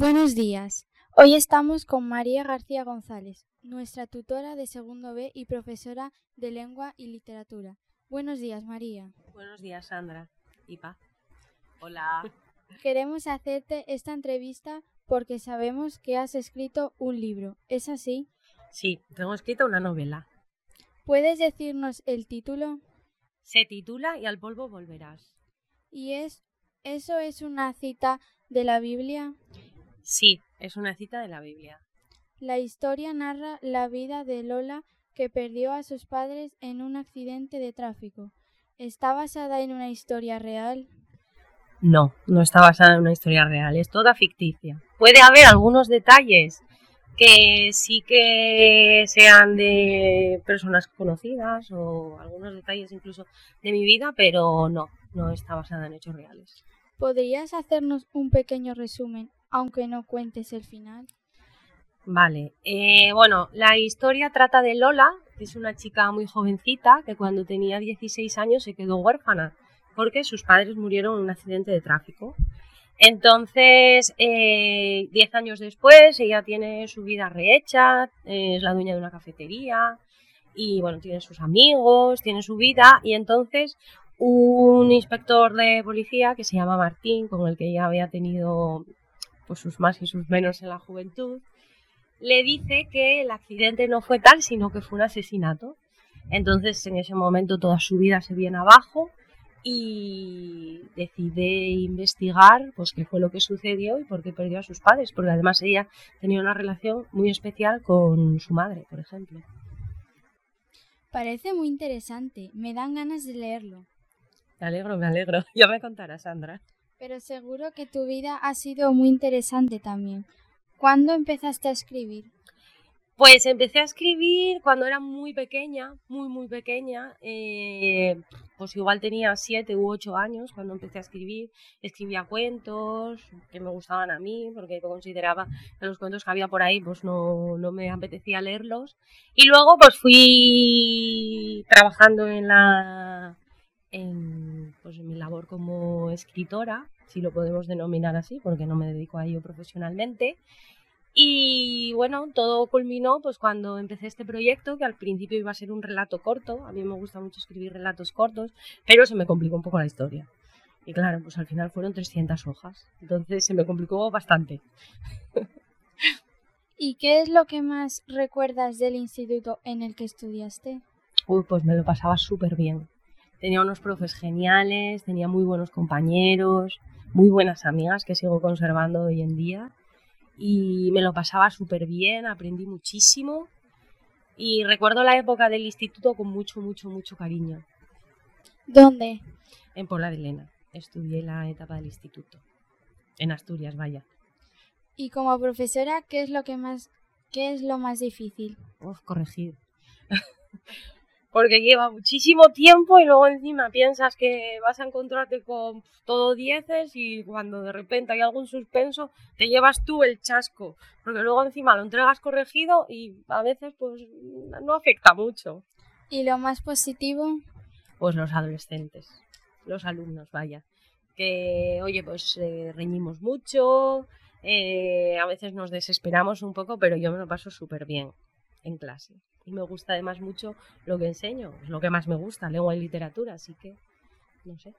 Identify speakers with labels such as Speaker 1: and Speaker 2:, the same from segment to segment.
Speaker 1: Buenos días. Hoy estamos con María García González, nuestra tutora de segundo B y profesora de lengua y literatura. Buenos días, María.
Speaker 2: Buenos días, Sandra. Y pa. Hola.
Speaker 1: Queremos hacerte esta entrevista porque sabemos que has escrito un libro. ¿Es así?
Speaker 2: Sí, tengo escrita una novela.
Speaker 1: ¿Puedes decirnos el título?
Speaker 2: Se titula Y al polvo volverás.
Speaker 1: ¿Y es eso es una cita de la Biblia?
Speaker 2: Sí, es una cita de la Biblia.
Speaker 1: La historia narra la vida de Lola que perdió a sus padres en un accidente de tráfico. ¿Está basada en una historia real?
Speaker 2: No, no está basada en una historia real, es toda ficticia. Puede haber algunos detalles que sí que sean de personas conocidas o algunos detalles incluso de mi vida, pero no, no está basada en hechos reales.
Speaker 1: ¿Podrías hacernos un pequeño resumen, aunque no cuentes el final?
Speaker 2: Vale, eh, bueno, la historia trata de Lola, que es una chica muy jovencita que cuando tenía 16 años se quedó huérfana porque sus padres murieron en un accidente de tráfico. Entonces, eh, diez años después, ella tiene su vida rehecha, es la dueña de una cafetería y, bueno, tiene sus amigos, tiene su vida y entonces un inspector de policía que se llama Martín, con el que ella había tenido pues, sus más y sus menos en la juventud, le dice que el accidente no fue tal, sino que fue un asesinato. Entonces, en ese momento toda su vida se viene abajo y decide investigar pues qué fue lo que sucedió y por qué perdió a sus padres, porque además ella tenía una relación muy especial con su madre, por ejemplo.
Speaker 1: Parece muy interesante, me dan ganas de leerlo.
Speaker 2: Me alegro, me alegro. Ya me contarás, Sandra.
Speaker 1: Pero seguro que tu vida ha sido muy interesante también. ¿Cuándo empezaste a escribir?
Speaker 2: Pues empecé a escribir cuando era muy pequeña, muy, muy pequeña. Eh, pues igual tenía siete u ocho años cuando empecé a escribir. Escribía cuentos que me gustaban a mí, porque consideraba que los cuentos que había por ahí pues no, no me apetecía leerlos. Y luego pues fui trabajando en la en, pues, en mi labor como escritora, si lo podemos denominar así, porque no me dedico a ello profesionalmente. Y bueno, todo culminó pues cuando empecé este proyecto, que al principio iba a ser un relato corto, a mí me gusta mucho escribir relatos cortos, pero se me complicó un poco la historia. Y claro, pues al final fueron 300 hojas, entonces se me complicó bastante.
Speaker 1: ¿Y qué es lo que más recuerdas del instituto en el que estudiaste?
Speaker 2: Uy, pues me lo pasaba súper bien. Tenía unos profes geniales, tenía muy buenos compañeros, muy buenas amigas que sigo conservando hoy en día y me lo pasaba súper bien, aprendí muchísimo y recuerdo la época del instituto con mucho, mucho, mucho cariño.
Speaker 1: ¿Dónde?
Speaker 2: En Pola de Lena. Estudié la etapa del instituto. En Asturias, vaya.
Speaker 1: Y como profesora, ¿qué es lo que más qué es lo más difícil?
Speaker 2: Uf, corregir. porque lleva muchísimo tiempo y luego encima piensas que vas a encontrarte con todo dieces y cuando de repente hay algún suspenso te llevas tú el chasco, porque luego encima lo entregas corregido y a veces pues no afecta mucho.
Speaker 1: ¿Y lo más positivo?
Speaker 2: Pues los adolescentes, los alumnos, vaya. Que, oye, pues eh, reñimos mucho, eh, a veces nos desesperamos un poco, pero yo me lo paso súper bien en clase. Y me gusta además mucho lo que enseño, es lo que más me gusta, lengua y literatura, así que no sé.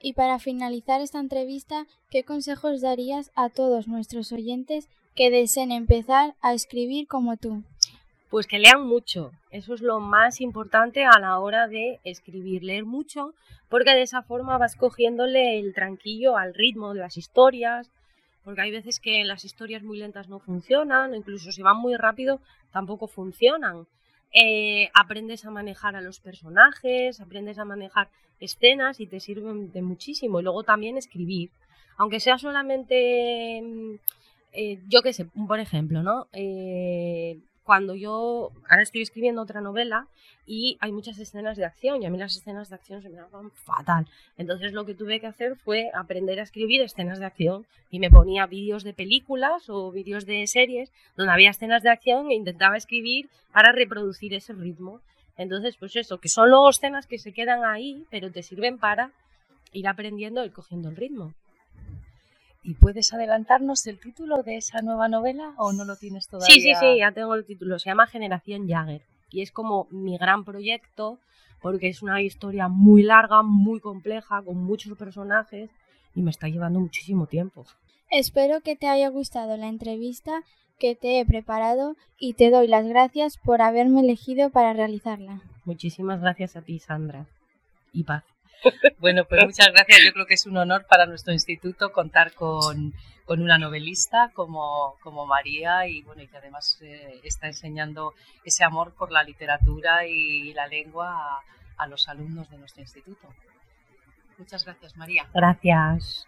Speaker 1: Y para finalizar esta entrevista, ¿qué consejos darías a todos nuestros oyentes que deseen empezar a escribir como tú?
Speaker 2: Pues que lean mucho, eso es lo más importante a la hora de escribir, leer mucho, porque de esa forma vas cogiéndole el tranquillo al ritmo de las historias, porque hay veces que las historias muy lentas no funcionan, incluso si van muy rápido tampoco funcionan. Eh, aprendes a manejar a los personajes, aprendes a manejar escenas y te sirven de muchísimo. Y luego también escribir, aunque sea solamente, mm, eh, yo qué sé, por ejemplo, ¿no? Eh, cuando yo ahora estoy escribiendo otra novela y hay muchas escenas de acción y a mí las escenas de acción se me dan fatal. Entonces lo que tuve que hacer fue aprender a escribir escenas de acción y me ponía vídeos de películas o vídeos de series donde había escenas de acción e intentaba escribir para reproducir ese ritmo. Entonces, pues eso, que son luego escenas que se quedan ahí, pero te sirven para ir aprendiendo y cogiendo el ritmo.
Speaker 3: ¿Y puedes adelantarnos el título de esa nueva novela o no lo tienes todavía?
Speaker 2: Sí, sí, sí, ya tengo el título. Se llama Generación Jagger y es como mi gran proyecto porque es una historia muy larga, muy compleja, con muchos personajes y me está llevando muchísimo tiempo.
Speaker 1: Espero que te haya gustado la entrevista que te he preparado y te doy las gracias por haberme elegido para realizarla.
Speaker 2: Muchísimas gracias a ti, Sandra. Y paz.
Speaker 3: Bueno, pues muchas gracias. Yo creo que es un honor para nuestro instituto contar con, una novelista como, como, María y, bueno, y que además eh, está enseñando ese amor por la literatura y la lengua a los alumnos de nuestro instituto. Muchas gracias, María.
Speaker 2: Gracias.